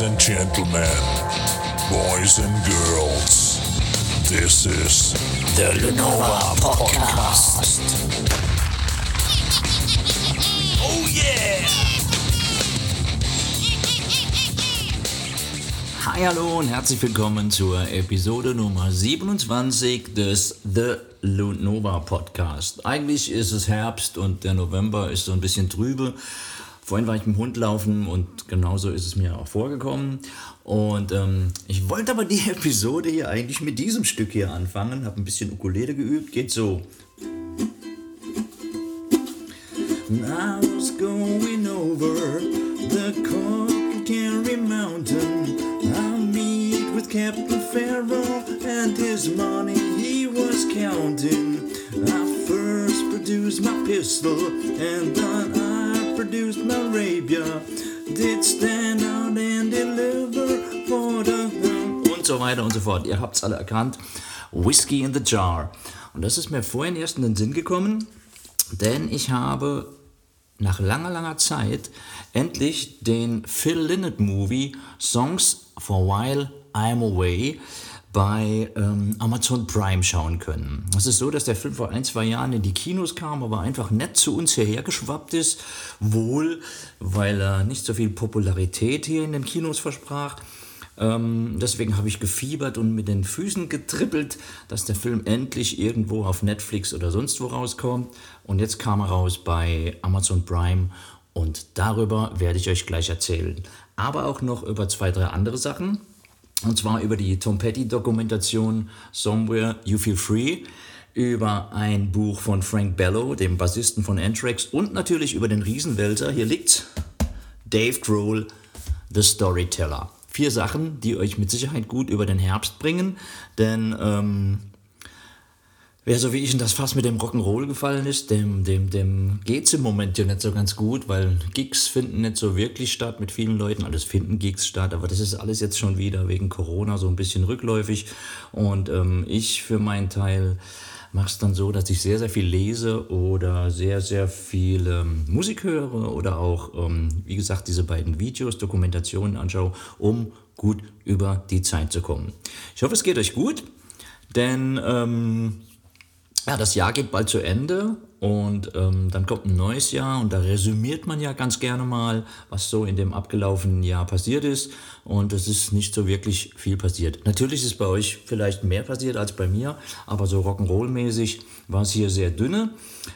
Ladies and gentlemen, boys and girls, this is The Lenova Podcast. Oh yeah! Hi, hallo und herzlich willkommen zur Episode Nummer 27 des The Lunova Podcast. Eigentlich ist es Herbst und der November ist so ein bisschen trübe. Vorhin war ich mit dem Hund laufen und genauso ist es mir auch vorgekommen. Und ähm, ich wollte aber die Episode hier eigentlich mit diesem Stück hier anfangen. Habe ein bisschen Ukulele geübt. Geht so. I was going over the Cork Mountain. I meet with Captain Pharaoh and his money he was counting. I first produced my pistol and then I produced my rapier. Did stand out and deliver for the und so weiter und so fort. Ihr habt's alle erkannt. Whiskey in the Jar. Und das ist mir vorhin erst in den Sinn gekommen, denn ich habe nach langer, langer Zeit endlich den Phil Lynott Movie Songs for While I'm Away bei ähm, Amazon Prime schauen können. Es ist so, dass der Film vor ein, zwei Jahren in die Kinos kam, aber einfach nett zu uns hierher geschwappt ist. Wohl, weil er nicht so viel Popularität hier in den Kinos versprach. Ähm, deswegen habe ich gefiebert und mit den Füßen getrippelt, dass der Film endlich irgendwo auf Netflix oder sonst wo rauskommt. Und jetzt kam er raus bei Amazon Prime und darüber werde ich euch gleich erzählen. Aber auch noch über zwei, drei andere Sachen. Und zwar über die Tom Petty Dokumentation Somewhere You Feel Free, über ein Buch von Frank Bello, dem Bassisten von Anthrax und natürlich über den Riesenwälzer. Hier liegt Dave Grohl, The Storyteller vier Sachen, die euch mit Sicherheit gut über den Herbst bringen, denn ähm, wer so wie ich in das Fass mit dem Rock'n'Roll gefallen ist, dem, dem, dem geht es im Moment ja nicht so ganz gut, weil Gigs finden nicht so wirklich statt mit vielen Leuten, alles finden Gigs statt, aber das ist alles jetzt schon wieder wegen Corona so ein bisschen rückläufig und ähm, ich für meinen Teil mache es dann so, dass ich sehr, sehr viel lese oder sehr, sehr viel ähm, Musik höre oder auch, ähm, wie gesagt, diese beiden Videos, Dokumentationen anschaue, um gut über die Zeit zu kommen. Ich hoffe, es geht euch gut, denn ähm, ja, das Jahr geht bald zu Ende und ähm, dann kommt ein neues Jahr und da resümiert man ja ganz gerne mal, was so in dem abgelaufenen Jahr passiert ist. Und es ist nicht so wirklich viel passiert. Natürlich ist bei euch vielleicht mehr passiert als bei mir, aber so Rock'n'Roll-mäßig war es hier sehr dünne.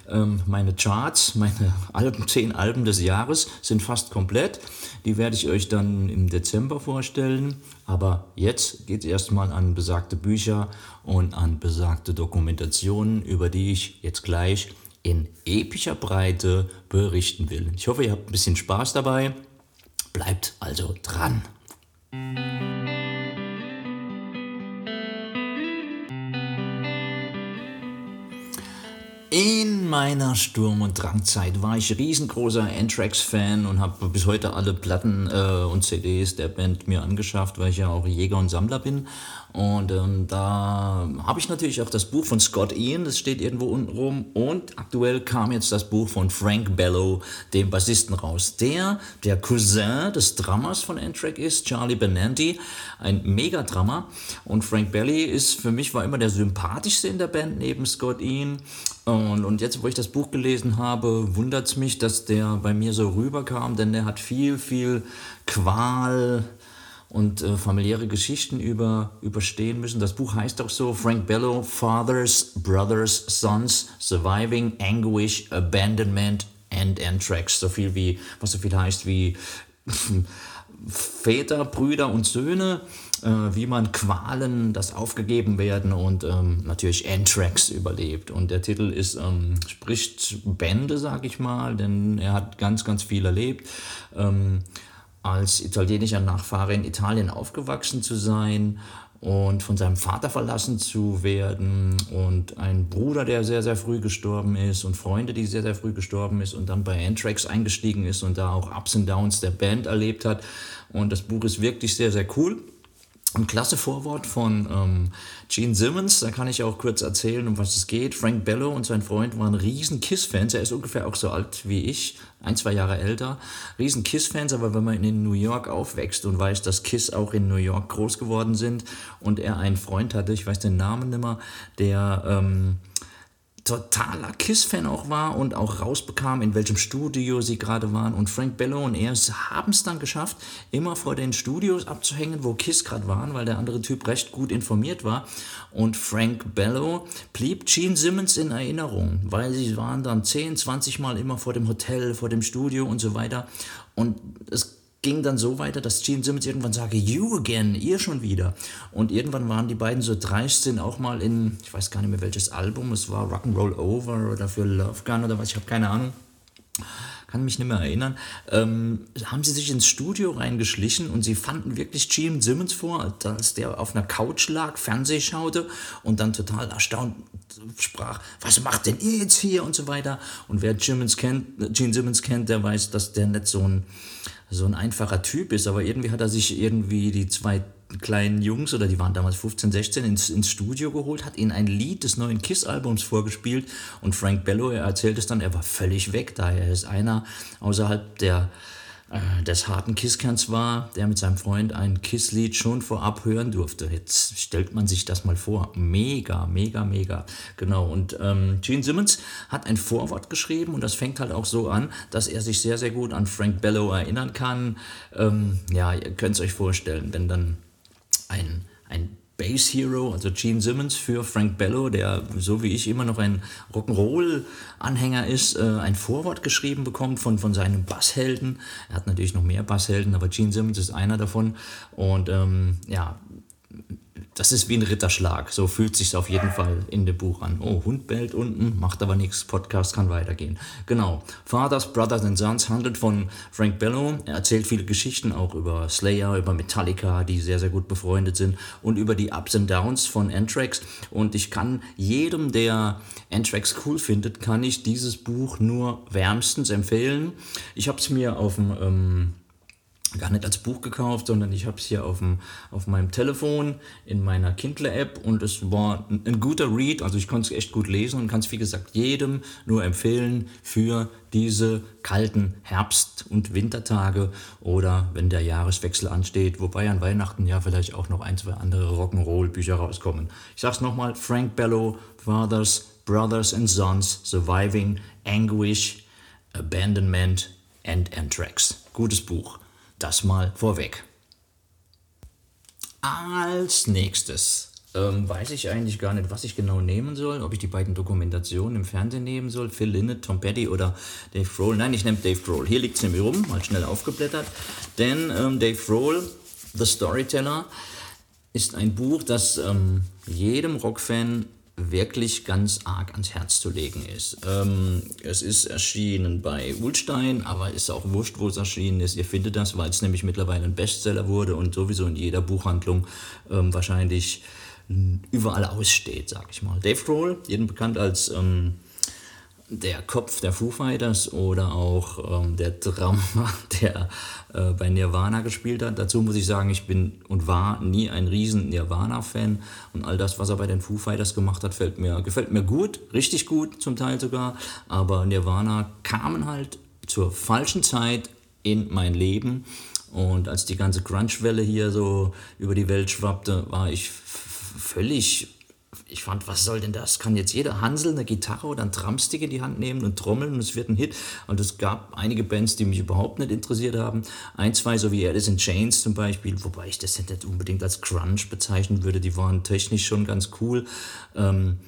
Ähm, meine Charts, meine Alben, zehn Alben des Jahres sind fast komplett. Die werde ich euch dann im Dezember vorstellen. Aber jetzt geht es erstmal an besagte Bücher und an besagte Dokumentationen, über die ich jetzt gleich in epischer Breite berichten will. Ich hoffe, ihr habt ein bisschen Spaß dabei. Bleibt also dran. Meiner Sturm- und Drangzeit war ich riesengroßer Anthrax-Fan und habe bis heute alle Platten äh, und CDs der Band mir angeschafft, weil ich ja auch Jäger und Sammler bin. Und ähm, da habe ich natürlich auch das Buch von Scott Ian, das steht irgendwo unten rum. Und aktuell kam jetzt das Buch von Frank Bellow, dem Bassisten, raus. Der, der Cousin des Drammers von Anthrax ist, Charlie Benanti, ein Megadrammer. Und Frank Belly ist für mich war immer der sympathischste in der Band neben Scott Ian. Und, und jetzt, wo ich das Buch gelesen habe, wundert es mich, dass der bei mir so rüberkam, denn der hat viel, viel Qual und äh, familiäre Geschichten über, überstehen müssen. Das Buch heißt auch so, Frank Bellow, Fathers, Brothers, Sons, Surviving, Anguish, Abandonment and Anthrax. So viel wie, was so viel heißt wie Väter, Brüder und Söhne, äh, wie man Qualen, das aufgegeben werden und ähm, natürlich Anthrax überlebt. Und der Titel ist, ähm, spricht Bände, sag ich mal, denn er hat ganz, ganz viel erlebt. Ähm, als italienischer Nachfahre in Italien aufgewachsen zu sein und von seinem Vater verlassen zu werden und ein Bruder, der sehr, sehr früh gestorben ist und Freunde, die sehr, sehr früh gestorben ist und dann bei Anthrax eingestiegen ist und da auch Ups und Downs der Band erlebt hat. Und das Buch ist wirklich sehr, sehr cool. Ein klasse Vorwort von ähm, Gene Simmons, da kann ich auch kurz erzählen, um was es geht. Frank Bello und sein Freund waren riesen Kiss-Fans. Er ist ungefähr auch so alt wie ich, ein, zwei Jahre älter. Riesen Kiss-Fans, aber wenn man in New York aufwächst und weiß, dass Kiss auch in New York groß geworden sind und er einen Freund hatte, ich weiß den Namen nicht mehr, der... Ähm, totaler Kiss-Fan auch war und auch rausbekam, in welchem Studio sie gerade waren. Und Frank Bello und er haben es dann geschafft, immer vor den Studios abzuhängen, wo Kiss gerade waren, weil der andere Typ recht gut informiert war. Und Frank Bello blieb Gene Simmons in Erinnerung, weil sie waren dann 10, 20 Mal immer vor dem Hotel, vor dem Studio und so weiter. Und es ging dann so weiter, dass Gene Simmons irgendwann sagte, you again, ihr schon wieder. Und irgendwann waren die beiden so dreist, sind auch mal in, ich weiß gar nicht mehr welches Album, es war Rock'n'Roll Over oder für Love Gun oder was, ich habe keine Ahnung kann mich nicht mehr erinnern, ähm, haben sie sich ins Studio reingeschlichen und sie fanden wirklich Gene Simmons vor, als der auf einer Couch lag, Fernseh schaute und dann total erstaunt sprach, was macht denn ihr jetzt hier? und so weiter. Und wer Simmons kennt, Gene Simmons kennt, der weiß, dass der nicht so ein so ein einfacher Typ ist, aber irgendwie hat er sich irgendwie die zwei kleinen Jungs, oder die waren damals 15, 16, ins, ins Studio geholt, hat ihnen ein Lied des neuen Kiss-Albums vorgespielt und Frank Bello, er erzählt es dann, er war völlig weg, da er ist einer außerhalb der äh, des harten Kisskerns war, der mit seinem Freund ein Kisslied schon vorab hören durfte. Jetzt stellt man sich das mal vor. Mega, mega, mega. Genau. Und ähm, Gene Simmons hat ein Vorwort geschrieben und das fängt halt auch so an, dass er sich sehr, sehr gut an Frank Bellow erinnern kann. Ähm, ja, ihr könnt es euch vorstellen, wenn dann ein, ein Bass Hero, also Gene Simmons für Frank Bello, der so wie ich immer noch ein Rock'n'Roll-Anhänger ist, äh, ein Vorwort geschrieben bekommt von, von seinem Basshelden. Er hat natürlich noch mehr Basshelden, aber Gene Simmons ist einer davon. Und ähm, ja, das ist wie ein Ritterschlag. So fühlt sich auf jeden Fall in dem Buch an. Oh, Hund bellt unten, macht aber nichts. Podcast kann weitergehen. Genau. Fathers, Brothers and Sons handelt von Frank Bello. Er erzählt viele Geschichten auch über Slayer, über Metallica, die sehr, sehr gut befreundet sind und über die Ups and Downs von Anthrax. Und ich kann jedem, der Anthrax cool findet, kann ich dieses Buch nur wärmstens empfehlen. Ich habe es mir auf dem ähm, gar nicht als Buch gekauft, sondern ich habe es hier auf, dem, auf meinem Telefon in meiner Kindle-App und es war ein, ein, guter Read, also ich konnte es echt gut lesen und kann es wie gesagt jedem nur empfehlen für diese kalten Herbst- und Wintertage oder wenn der Jahreswechsel ansteht, wobei an Weihnachten ja vielleicht auch noch ein, zwei andere Rock'n'Roll-Bücher rauskommen. Ich sag's nochmal, Frank Bellow, Fathers, Brothers and Sons, Surviving, Anguish, Abandonment and Anthrax. Gutes Buch. Das mal vorweg. Als nächstes ähm, weiß ich eigentlich gar nicht, was ich genau nehmen soll. Ob ich die beiden Dokumentationen im Fernsehen nehmen soll, Phil Lynott, Tom Petty oder Dave Grohl. Nein, ich nehme Dave Grohl. Hier liegt es nämlich rum, mal schnell aufgeblättert. Denn ähm, Dave Grohl, The Storyteller, ist ein Buch, das ähm, jedem Rockfan wirklich ganz arg ans Herz zu legen ist. Ähm, es ist erschienen bei Ulstein, aber ist auch wurscht, wo es erschienen ist. Ihr findet das, weil es nämlich mittlerweile ein Bestseller wurde und sowieso in jeder Buchhandlung ähm, wahrscheinlich überall aussteht, sag ich mal. Dave Grohl, jeden bekannt als ähm, der Kopf der Foo Fighters oder auch ähm, der Drama, der äh, bei Nirvana gespielt hat. Dazu muss ich sagen, ich bin und war nie ein riesen Nirvana-Fan. Und all das, was er bei den Foo Fighters gemacht hat, fällt mir, gefällt mir gut, richtig gut zum Teil sogar, aber Nirvana kamen halt zur falschen Zeit in mein Leben. Und als die ganze Grunge-Welle hier so über die Welt schwappte, war ich völlig ich fand, was soll denn das? Kann jetzt jeder Hansel eine Gitarre oder ein Drumstick in die Hand nehmen und trommeln und es wird ein Hit. Und es gab einige Bands, die mich überhaupt nicht interessiert haben. Ein, zwei, so wie Alice in Chains zum Beispiel, wobei ich das nicht unbedingt als Grunge bezeichnen würde. Die waren technisch schon ganz cool. Ähm,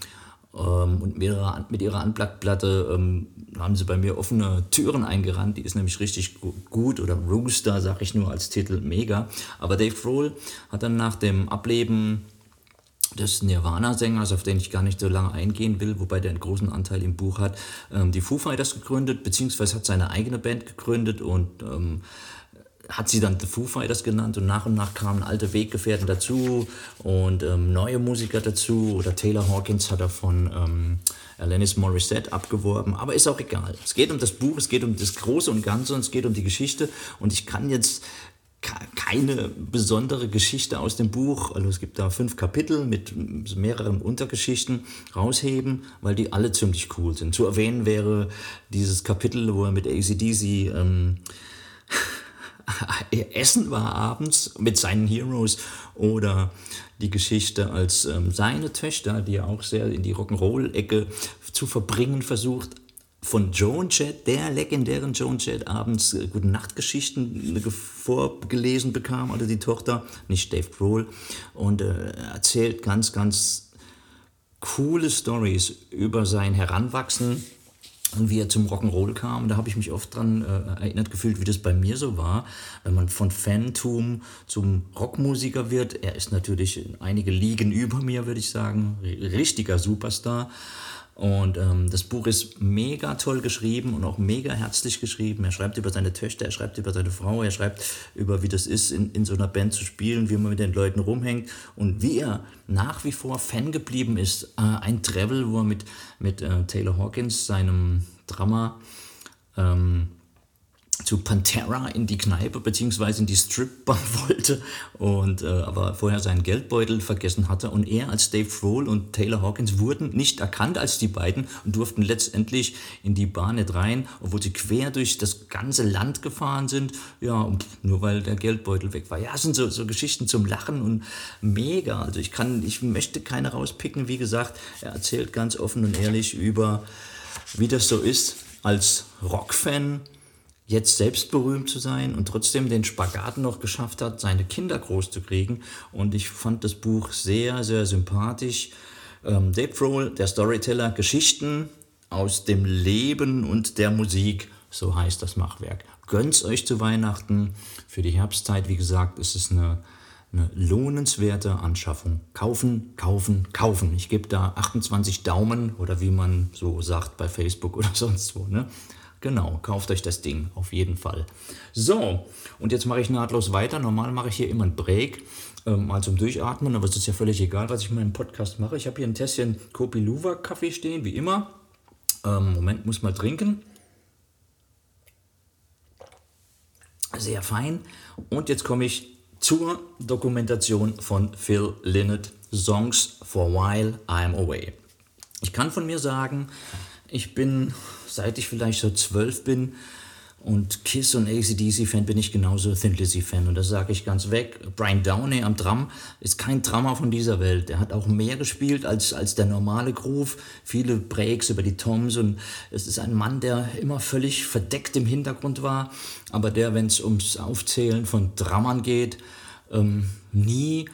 ähm, und mit ihrer, mit ihrer Unplugged-Platte ähm, haben sie bei mir offene Türen eingerannt. Die ist nämlich richtig gut. Oder Rooster, sag ich nur als Titel, mega. Aber Dave Grohl hat dann nach dem Ableben des Nirvana-Sängers, auf den ich gar nicht so lange eingehen will, wobei der einen großen Anteil im Buch hat, ähm, die Foo Fighters gegründet, beziehungsweise hat seine eigene Band gegründet und ähm, hat sie dann The Foo Fighters genannt und nach und nach kamen alte Weggefährten dazu und ähm, neue Musiker dazu oder Taylor Hawkins hat er von ähm, Alanis Morissette abgeworben, aber ist auch egal. Es geht um das Buch, es geht um das Große und Ganze und es geht um die Geschichte und ich kann jetzt keine besondere Geschichte aus dem Buch, also es gibt da fünf Kapitel mit mehreren Untergeschichten, rausheben, weil die alle ziemlich cool sind. Zu erwähnen wäre dieses Kapitel, wo er mit ACDC ähm, essen war abends mit seinen Heroes oder die Geschichte, als ähm, seine Töchter, die er auch sehr in die Rock'n'Roll-Ecke zu verbringen versucht, von Joan Jett, der legendären Joan Jett, abends äh, Gute Nachtgeschichten vorgelesen bekam, oder die Tochter, nicht Dave Grohl, und äh, erzählt ganz, ganz coole Stories über sein Heranwachsen und wie er zum Rock'n'Roll kam. Da habe ich mich oft dran äh, erinnert gefühlt, wie das bei mir so war, wenn man von Fantum zum Rockmusiker wird. Er ist natürlich einige Ligen über mir, würde ich sagen, richtiger Superstar. Und ähm, das Buch ist mega toll geschrieben und auch mega herzlich geschrieben. Er schreibt über seine Töchter, er schreibt über seine Frau, er schreibt über, wie das ist, in, in so einer Band zu spielen, wie man mit den Leuten rumhängt und wie er nach wie vor Fan geblieben ist. Äh, ein Travel, wo er mit, mit äh, Taylor Hawkins, seinem Drama, ähm, zu Pantera in die Kneipe bzw. in die Stripbar wollte und äh, aber vorher seinen Geldbeutel vergessen hatte und er als Dave Grohl und Taylor Hawkins wurden nicht erkannt als die beiden und durften letztendlich in die Bar nicht rein, obwohl sie quer durch das ganze Land gefahren sind, ja, nur weil der Geldbeutel weg war. Ja, das sind so, so Geschichten zum Lachen und mega, also ich kann, ich möchte keine rauspicken, wie gesagt, er erzählt ganz offen und ehrlich über, wie das so ist als Rockfan, jetzt selbst berühmt zu sein und trotzdem den Spagat noch geschafft hat, seine Kinder groß zu kriegen. Und ich fand das Buch sehr, sehr sympathisch. Ähm, Dave Grohl, der Storyteller, Geschichten aus dem Leben und der Musik, so heißt das Machwerk. Gönnt's euch zu Weihnachten. Für die Herbstzeit, wie gesagt, ist es eine, eine lohnenswerte Anschaffung. Kaufen, kaufen, kaufen. Ich gebe da 28 Daumen oder wie man so sagt bei Facebook oder sonst wo. Ne? Genau, kauft euch das Ding, auf jeden Fall. So, und jetzt mache ich nahtlos weiter. Normal mache ich hier immer einen Break, ähm, mal zum Durchatmen, aber es ist ja völlig egal, was ich in meinem Podcast mache. Ich habe hier ein Tässchen Kopi Luwa Kaffee stehen, wie immer. Ähm, Moment, muss mal trinken. Sehr fein. Und jetzt komme ich zur Dokumentation von Phil Lynott, Songs for While I'm Away. Ich kann von mir sagen, ich bin seit ich vielleicht so zwölf bin. Und Kiss und ACDC-Fan bin ich genauso Thin Lizzy-Fan. Und das sage ich ganz weg. Brian Downey am Drum ist kein Drama von dieser Welt. Er hat auch mehr gespielt als, als der normale Groove. Viele Breaks über die Toms. Und es ist ein Mann, der immer völlig verdeckt im Hintergrund war. Aber der, wenn es ums Aufzählen von Drammern geht, ähm, nie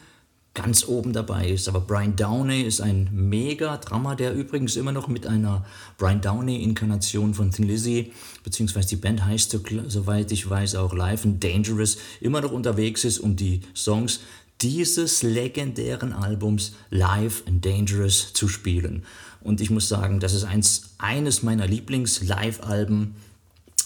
ganz oben dabei ist. Aber Brian Downey ist ein Mega-Drama, der übrigens immer noch mit einer Brian Downey-Inkarnation von Thin Lizzy, beziehungsweise die Band heißt, soweit ich weiß, auch Live and Dangerous, immer noch unterwegs ist, um die Songs dieses legendären Albums Live and Dangerous zu spielen. Und ich muss sagen, das ist eins, eines meiner Lieblings-Live-Alben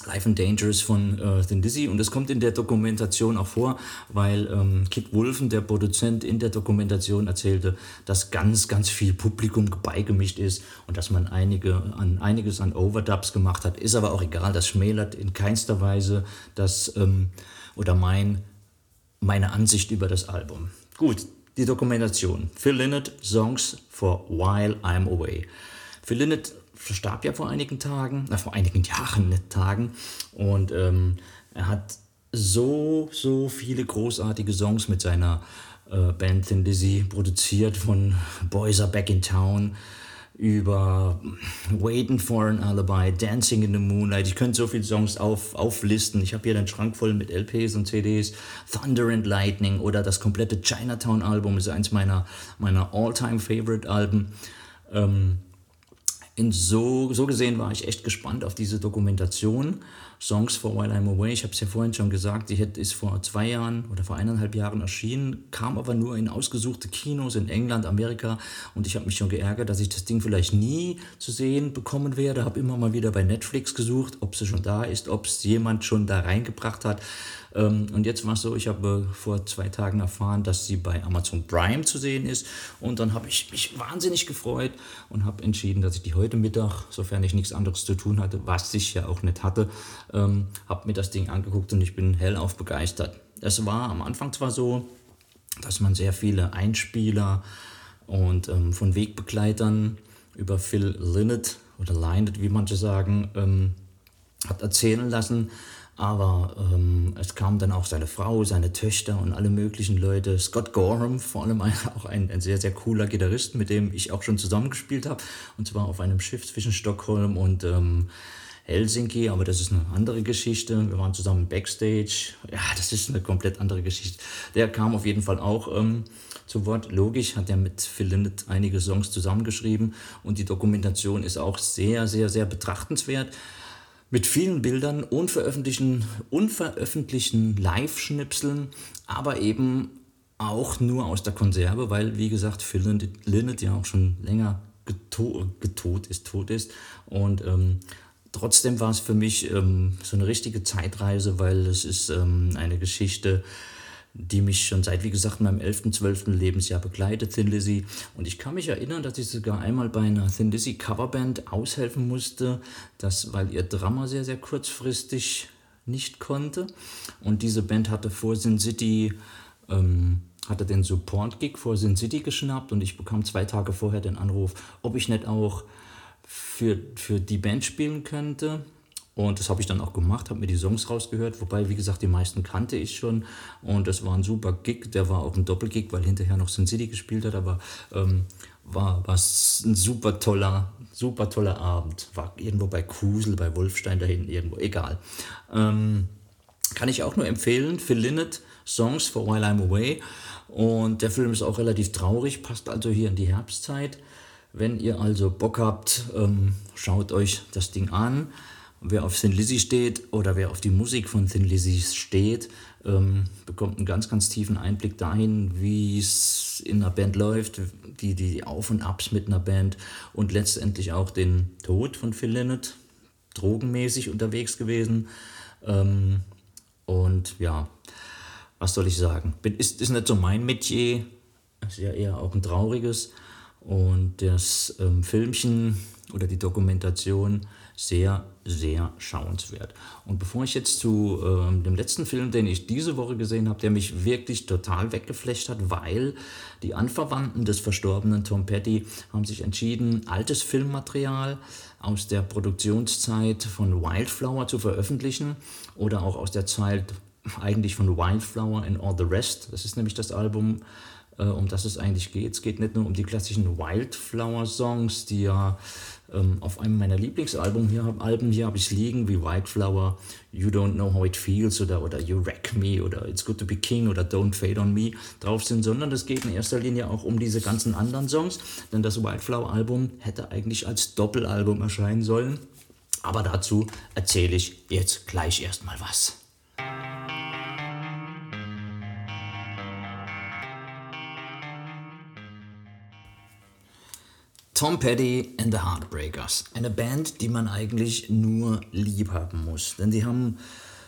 Life and Dangerous von äh, Thin Dizzy und das kommt in der Dokumentation auch vor, weil ähm, Kit Wolfen, der Produzent in der Dokumentation erzählte, dass ganz, ganz viel Publikum beigemischt ist und dass man einige, an, einiges an Overdubs gemacht hat. Ist aber auch egal, das schmälert in keinster Weise das ähm, oder mein, meine Ansicht über das Album. Gut, die Dokumentation. Phil Lynott, Songs for While I'm Away. Phil Lynott verstarb ja vor einigen Tagen, äh, vor einigen Jahren, nicht Tagen. Und ähm, er hat so, so viele großartige Songs mit seiner äh, Band Thin Lizzy produziert, von Boys Are Back in Town über Waiting for an Alibi, Dancing in the Moonlight. Ich könnte so viele Songs auf, auflisten. Ich habe hier einen Schrank voll mit LPs und CDs. Thunder and Lightning oder das komplette Chinatown-Album ist eins meiner, meiner All-Time-Favorite-Alben. Ähm, in so, so gesehen war ich echt gespannt auf diese Dokumentation. Songs for While I'm Away, ich habe es ja vorhin schon gesagt, die ist vor zwei Jahren oder vor eineinhalb Jahren erschienen, kam aber nur in ausgesuchte Kinos in England, Amerika und ich habe mich schon geärgert, dass ich das Ding vielleicht nie zu sehen bekommen werde. Habe immer mal wieder bei Netflix gesucht, ob sie schon da ist, ob es jemand schon da reingebracht hat. Ähm, und jetzt war es so, ich habe vor zwei Tagen erfahren, dass sie bei Amazon Prime zu sehen ist. Und dann habe ich mich wahnsinnig gefreut und habe entschieden, dass ich die heute Mittag, sofern ich nichts anderes zu tun hatte, was ich ja auch nicht hatte, ähm, habe mir das Ding angeguckt und ich bin hellauf begeistert. Es war am Anfang zwar so, dass man sehr viele Einspieler und ähm, von Wegbegleitern über Phil Lynott oder Lynott, wie manche sagen, ähm, hat erzählen lassen. Aber ähm, es kamen dann auch seine Frau, seine Töchter und alle möglichen Leute. Scott Gorham, vor allem ein, auch ein, ein sehr, sehr cooler Gitarrist, mit dem ich auch schon zusammengespielt habe. Und zwar auf einem Schiff zwischen Stockholm und ähm, Helsinki, aber das ist eine andere Geschichte. Wir waren zusammen backstage. Ja, das ist eine komplett andere Geschichte. Der kam auf jeden Fall auch ähm, zu Wort. Logisch hat er mit Phil Lynott einige Songs zusammengeschrieben und die Dokumentation ist auch sehr, sehr, sehr betrachtenswert mit vielen Bildern, unveröffentlichten, unveröffentlichten Live-Schnipseln, aber eben auch nur aus der Konserve, weil, wie gesagt, Phil Lynott ja auch schon länger geto getot ist, tot ist. Und ähm, trotzdem war es für mich ähm, so eine richtige Zeitreise, weil es ist ähm, eine Geschichte, die mich schon seit, wie gesagt, meinem 11., 12. Lebensjahr begleitet, Thin Lizzy. Und ich kann mich erinnern, dass ich sogar einmal bei einer Thin Lizzy Coverband aushelfen musste, das, weil ihr Drummer sehr, sehr kurzfristig nicht konnte. Und diese Band hatte vor Sin City, ähm, hatte den Support-Gig vor Sin City geschnappt und ich bekam zwei Tage vorher den Anruf, ob ich nicht auch für, für die Band spielen könnte. Und das habe ich dann auch gemacht, habe mir die Songs rausgehört, wobei, wie gesagt, die meisten kannte ich schon. Und das war ein super Gig, der war auch ein Doppelgig, weil hinterher noch Sin City gespielt hat, aber ähm, war was ein super toller, super toller Abend. War irgendwo bei Kusel, bei Wolfstein da hinten irgendwo, egal. Ähm, kann ich auch nur empfehlen, Phil Lynott, Songs for While I'm Away. Und der Film ist auch relativ traurig, passt also hier in die Herbstzeit. Wenn ihr also Bock habt, ähm, schaut euch das Ding an wer auf Thin Lizzy steht oder wer auf die Musik von Thin Lizzy steht, ähm, bekommt einen ganz, ganz tiefen Einblick dahin, wie es in einer Band läuft, die, die Auf- und Abs mit einer Band und letztendlich auch den Tod von Phil Lynott, drogenmäßig unterwegs gewesen. Ähm, und ja, was soll ich sagen? Ist, ist nicht so mein Metier, ist ja eher auch ein trauriges. Und das ähm, Filmchen oder die Dokumentation sehr, sehr schauenswert. Und bevor ich jetzt zu äh, dem letzten Film, den ich diese Woche gesehen habe, der mich wirklich total weggeflecht hat, weil die Anverwandten des verstorbenen Tom Petty haben sich entschieden, altes Filmmaterial aus der Produktionszeit von Wildflower zu veröffentlichen oder auch aus der Zeit eigentlich von Wildflower and All the Rest. Das ist nämlich das Album, äh, um das es eigentlich geht. Es geht nicht nur um die klassischen Wildflower-Songs, die ja ähm, auf einem meiner Lieblingsalben hier, hier habe ich liegen, wie White Flower, You Don't Know How It Feels oder, oder You Wreck Me oder It's Good to Be King oder Don't Fade on Me drauf sind, sondern es geht in erster Linie auch um diese ganzen anderen Songs, denn das White Flower Album hätte eigentlich als Doppelalbum erscheinen sollen. Aber dazu erzähle ich jetzt gleich erstmal was. Tom Petty and the Heartbreakers. Eine Band, die man eigentlich nur lieb haben muss. Denn sie haben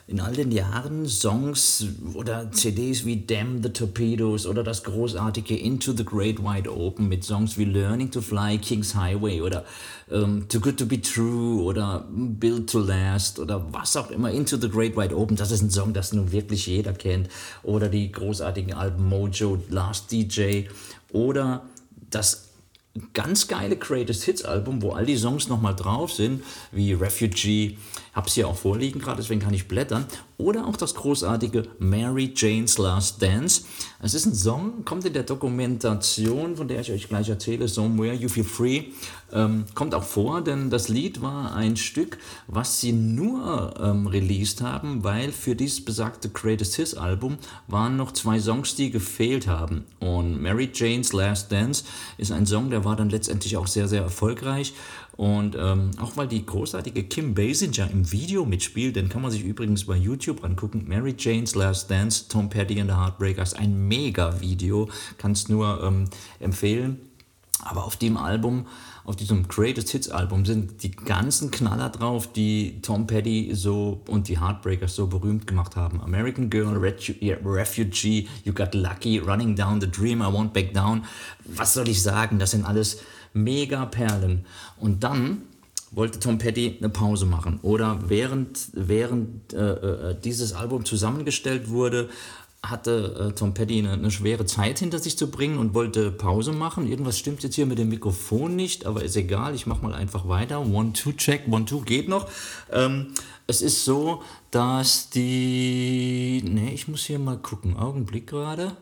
in all den Jahren Songs oder CDs wie Damn the Torpedoes oder das großartige Into the Great Wide Open mit Songs wie Learning to Fly, King's Highway oder ähm, Too Good to Be True oder Build to Last oder was auch immer. Into the Great Wide Open, das ist ein Song, das nun wirklich jeder kennt. Oder die großartigen Alben Mojo, Last DJ oder das ganz geile Greatest Hits Album, wo all die Songs nochmal drauf sind, wie Refugee, hab's hier auch vorliegen gerade, deswegen kann ich blättern. Oder auch das großartige Mary Jane's Last Dance. Es ist ein Song, kommt in der Dokumentation, von der ich euch gleich erzähle, Somewhere You Feel Free, ähm, kommt auch vor, denn das Lied war ein Stück, was sie nur ähm, released haben, weil für dieses besagte Greatest Hits Album waren noch zwei Songs, die gefehlt haben. Und Mary Jane's Last Dance ist ein Song, der war dann letztendlich auch sehr, sehr erfolgreich. Und ähm, auch weil die großartige Kim Basinger im Video mitspielt, den kann man sich übrigens bei YouTube angucken. Mary Jane's Last Dance, Tom Petty and the Heartbreakers, ein mega Video, kannst nur ähm, empfehlen. Aber auf dem Album, auf diesem Greatest Hits Album sind die ganzen Knaller drauf, die Tom Petty so und die Heartbreakers so berühmt gemacht haben. American Girl, Refugee, You Got Lucky, Running Down the Dream, I Won't Back Down. Was soll ich sagen? Das sind alles mega Perlen. Und dann wollte Tom Petty eine Pause machen. Oder während, während äh, äh, dieses Album zusammengestellt wurde, hatte äh, Tom Petty eine, eine, schwere Zeit hinter sich zu bringen und wollte Pause machen. Irgendwas stimmt jetzt hier mit dem Mikrofon nicht, aber ist egal, ich mache mal einfach weiter. One-Two-Check, One-Two geht noch. Ähm, es ist so, dass die... Ne, ich muss hier mal gucken. Augenblick gerade.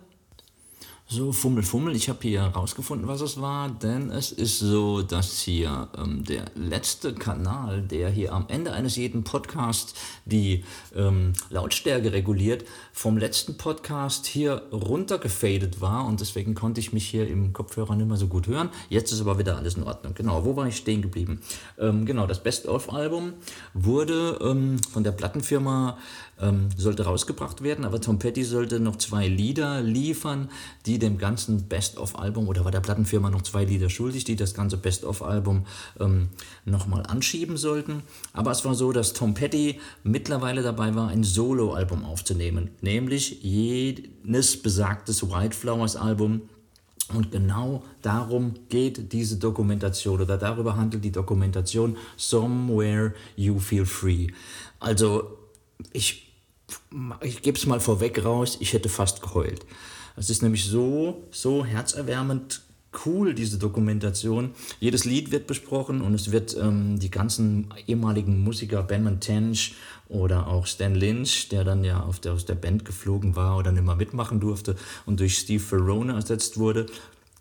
So, Fummel, Fummel. Ich habe hier herausgefunden, was es war, denn es ist so, dass hier ähm, der letzte Kanal, der hier am Ende eines jeden Podcasts die ähm, Lautstärke reguliert, vom letzten Podcast hier runtergefadet war und deswegen konnte ich mich hier im Kopfhörer nicht mehr so gut hören. Jetzt ist aber wieder alles in Ordnung. Genau, wo war ich stehen geblieben? Ähm, genau, das Best-of-Album wurde ähm, von der Plattenfirma ähm, sollte rausgebracht werden, aber Tom Petty sollte noch zwei Lieder liefern, die dem ganzen Best-of-Album, oder war der Plattenfirma noch zwei Lieder schuldig, die das ganze Best-of-Album ähm, nochmal anschieben sollten. Aber es war so, dass Tom Petty mittlerweile dabei war, ein Solo-Album aufzunehmen, nämlich jenes besagtes White Flowers Album, und genau darum geht diese Dokumentation oder darüber handelt die Dokumentation Somewhere You Feel Free. Also ich ich gebe es mal vorweg raus, ich hätte fast geheult. Es ist nämlich so, so herzerwärmend cool, diese Dokumentation. Jedes Lied wird besprochen und es wird ähm, die ganzen ehemaligen Musiker, Benman Tench oder auch Stan Lynch, der dann ja der, aus der Band geflogen war oder nicht mehr mitmachen durfte und durch Steve Ferrone ersetzt wurde,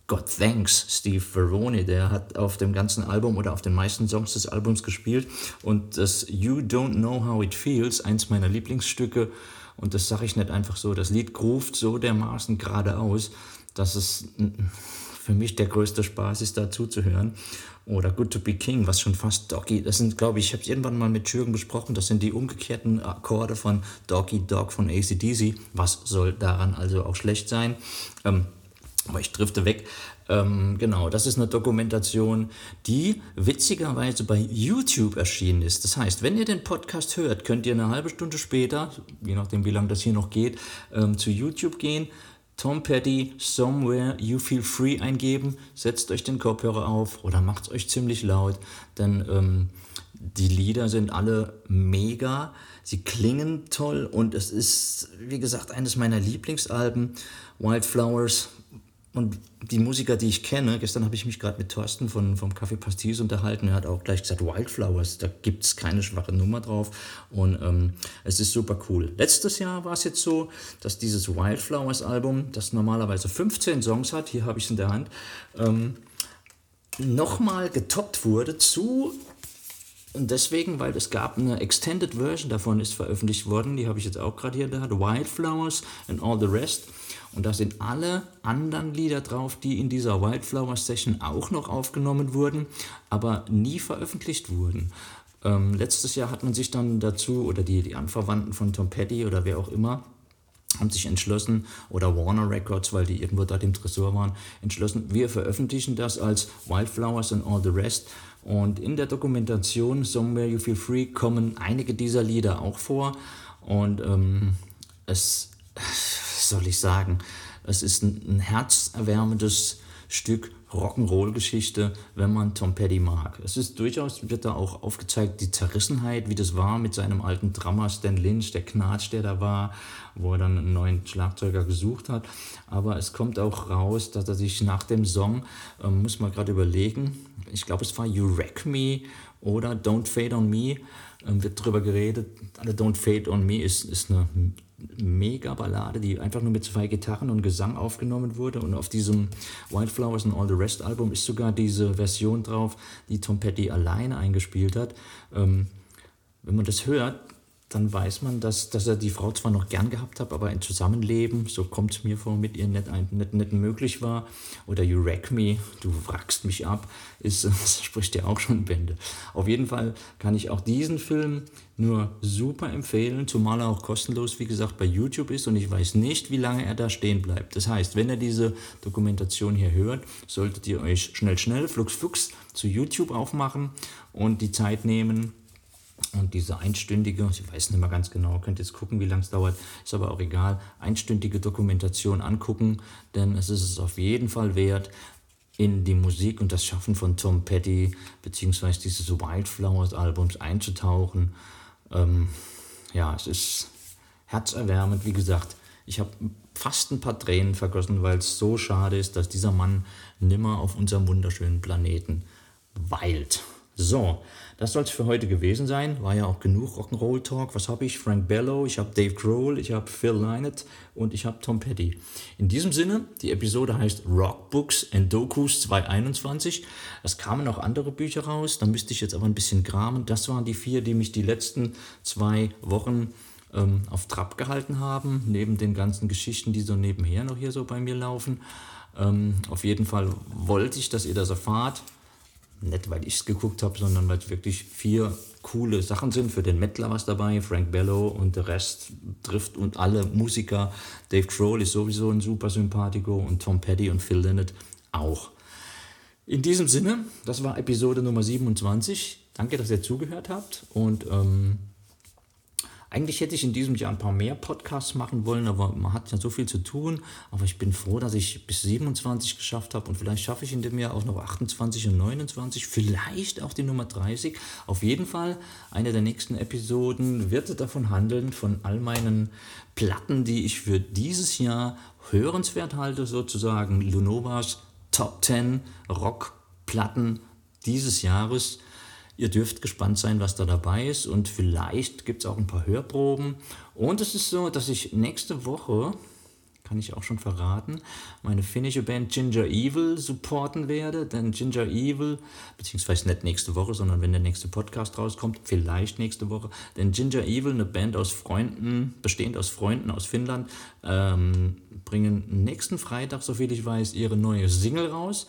God thanks, Steve Veroni, der hat auf dem ganzen Album oder auf den meisten Songs des Albums gespielt und das You Don't Know How It Feels, eins meiner Lieblingsstücke und das sage ich nicht einfach so, das Lied groovt so dermaßen geradeaus, dass es für mich der größte Spaß ist, da zuzuhören. Oder Good to Be King, was schon fast Doggy, das sind, glaube ich, ich habe es irgendwann mal mit Jürgen besprochen, das sind die umgekehrten Akkorde von Doggy Dog von ACDC. Was soll daran also auch schlecht sein? Ähm, aber ich drifte weg. Ähm, genau, das ist eine Dokumentation, die witzigerweise bei YouTube erschienen ist. Das heißt, wenn ihr den Podcast hört, könnt ihr eine halbe Stunde später, je nachdem wie lange das hier noch geht, ähm, zu YouTube gehen, Tom Petty, Somewhere You Feel Free eingeben, setzt euch den Kopfhörer auf oder macht es euch ziemlich laut, denn ähm, die Lieder sind alle mega, sie klingen toll und es ist, wie gesagt, eines meiner Lieblingsalben. Wildflowers und die Musiker, die ich kenne, gestern habe ich mich gerade mit Thorsten von, vom Café Pastis unterhalten, er hat auch gleich gesagt, Wildflowers, da gibt es keine schwache Nummer drauf und ähm, es ist super cool. Letztes Jahr war es jetzt so, dass dieses Wildflowers Album, das normalerweise 15 Songs hat, hier habe ich es in der Hand, ähm, nochmal getoppt wurde zu und deswegen, weil es gab eine Extended Version davon, ist veröffentlicht worden, die habe ich jetzt auch gerade hier da, Wildflowers and All the Rest. Und da sind alle anderen Lieder drauf, die in dieser Wildflower Session auch noch aufgenommen wurden, aber nie veröffentlicht wurden. Ähm, letztes Jahr hat man sich dann dazu, oder die, die Anverwandten von Tom Petty oder wer auch immer, haben sich entschlossen, oder Warner Records, weil die irgendwo dort im Tresor waren, entschlossen, wir veröffentlichen das als Wildflowers and All the Rest. Und in der Dokumentation Somewhere You Feel Free kommen einige dieser Lieder auch vor. Und ähm, es soll ich sagen, es ist ein, ein herzerwärmendes Stück Rock'n'Roll-Geschichte, wenn man Tom Petty mag. Es ist durchaus, wird da auch aufgezeigt, die Zerrissenheit, wie das war mit seinem alten Drummer Stan Lynch, der Knatsch, der da war, wo er dann einen neuen Schlagzeuger gesucht hat. Aber es kommt auch raus, dass er sich nach dem Song, äh, muss man gerade überlegen, ich glaube, es war You Wreck Me oder Don't Fade on Me, äh, wird darüber geredet. Also Don't Fade on Me ist, ist eine Mega-Ballade, die einfach nur mit zwei Gitarren und Gesang aufgenommen wurde. Und auf diesem Wildflowers and All the Rest Album ist sogar diese Version drauf, die Tom Petty alleine eingespielt hat. Ähm, wenn man das hört, dann weiß man, dass, dass er die Frau zwar noch gern gehabt hat, aber ein Zusammenleben, so kommt es mir vor, mit ihr nicht, nicht, nicht möglich war. Oder You Wreck Me, du wrackst mich ab, ist, das spricht ja auch schon Bände. Auf jeden Fall kann ich auch diesen Film nur super empfehlen, zumal er auch kostenlos, wie gesagt, bei YouTube ist und ich weiß nicht, wie lange er da stehen bleibt. Das heißt, wenn ihr diese Dokumentation hier hört, solltet ihr euch schnell, schnell, flugs, flugs zu YouTube aufmachen und die Zeit nehmen, und diese einstündige, ich weiß nicht mehr ganz genau, könnt jetzt gucken, wie lange es dauert, ist aber auch egal, einstündige Dokumentation angucken, denn es ist es auf jeden Fall wert. in die Musik und das Schaffen von Tom Petty beziehungsweise dieses Wildflowers Albums einzutauchen. Ähm, ja, es ist herzerwärmend, wie gesagt. Ich habe fast ein paar Tränen vergossen, weil es so schade ist, dass dieser Mann nimmer auf unserem wunderschönen Planeten weilt. So, das soll es für heute gewesen sein. War ja auch genug Rock'n'Roll Talk. Was habe ich? Frank Bellow, ich habe Dave Grohl, ich habe Phil Lynott und ich habe Tom Petty. In diesem Sinne, die Episode heißt Rockbooks and Dokus 221. Es kamen noch andere Bücher raus, da müsste ich jetzt aber ein bisschen kramen. Das waren die vier, die mich die letzten zwei Wochen ähm, auf Trab gehalten haben, neben den ganzen Geschichten, die so nebenher noch hier so bei mir laufen. Ähm, auf jeden Fall wollte ich, dass ihr das erfahrt nicht weil ich es geguckt habe, sondern weil es wirklich vier coole Sachen sind. Für den Mettler was dabei, Frank Bellow und der Rest trifft und alle Musiker. Dave Grohl ist sowieso ein super Sympathico und Tom Petty und Phil Lynott auch. In diesem Sinne, das war Episode Nummer 27. Danke, dass ihr zugehört habt und ähm, eigentlich hätte ich in diesem Jahr ein paar mehr Podcasts machen wollen, aber man hat ja so viel zu tun. Aber ich bin froh, dass ich bis 27 geschafft habe und vielleicht schaffe ich in dem Jahr auch noch 28 und 29, vielleicht auch die Nummer 30. Auf jeden Fall eine der nächsten Episoden wird davon handeln, von all meinen Platten, die ich für dieses Jahr hörenswert halte, sozusagen Lunovas Top 10 Rockplatten dieses Jahres. Ihr dürft gespannt sein, was da dabei ist und vielleicht gibt es auch ein paar Hörproben. Und es ist so, dass ich nächste Woche, kann ich auch schon verraten, meine finnische Band Ginger Evil supporten werde. Denn Ginger Evil, beziehungsweise nicht nächste Woche, sondern wenn der nächste Podcast rauskommt, vielleicht nächste Woche. Denn Ginger Evil, eine Band aus Freunden, bestehend aus Freunden aus Finnland, ähm, bringen nächsten Freitag, soviel ich weiß, ihre neue Single raus.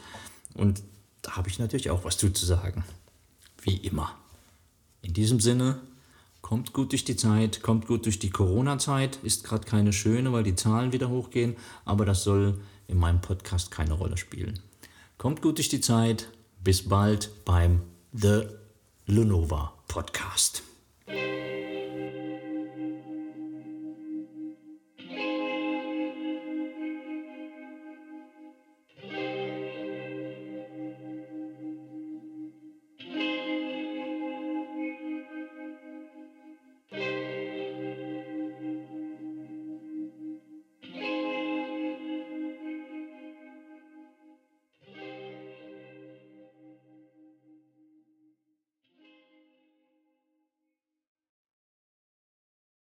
Und da habe ich natürlich auch was zu sagen wie immer. In diesem Sinne, kommt gut durch die Zeit, kommt gut durch die Corona-Zeit. Ist gerade keine schöne, weil die Zahlen wieder hochgehen, aber das soll in meinem Podcast keine Rolle spielen. Kommt gut durch die Zeit. Bis bald beim The Lunova Podcast.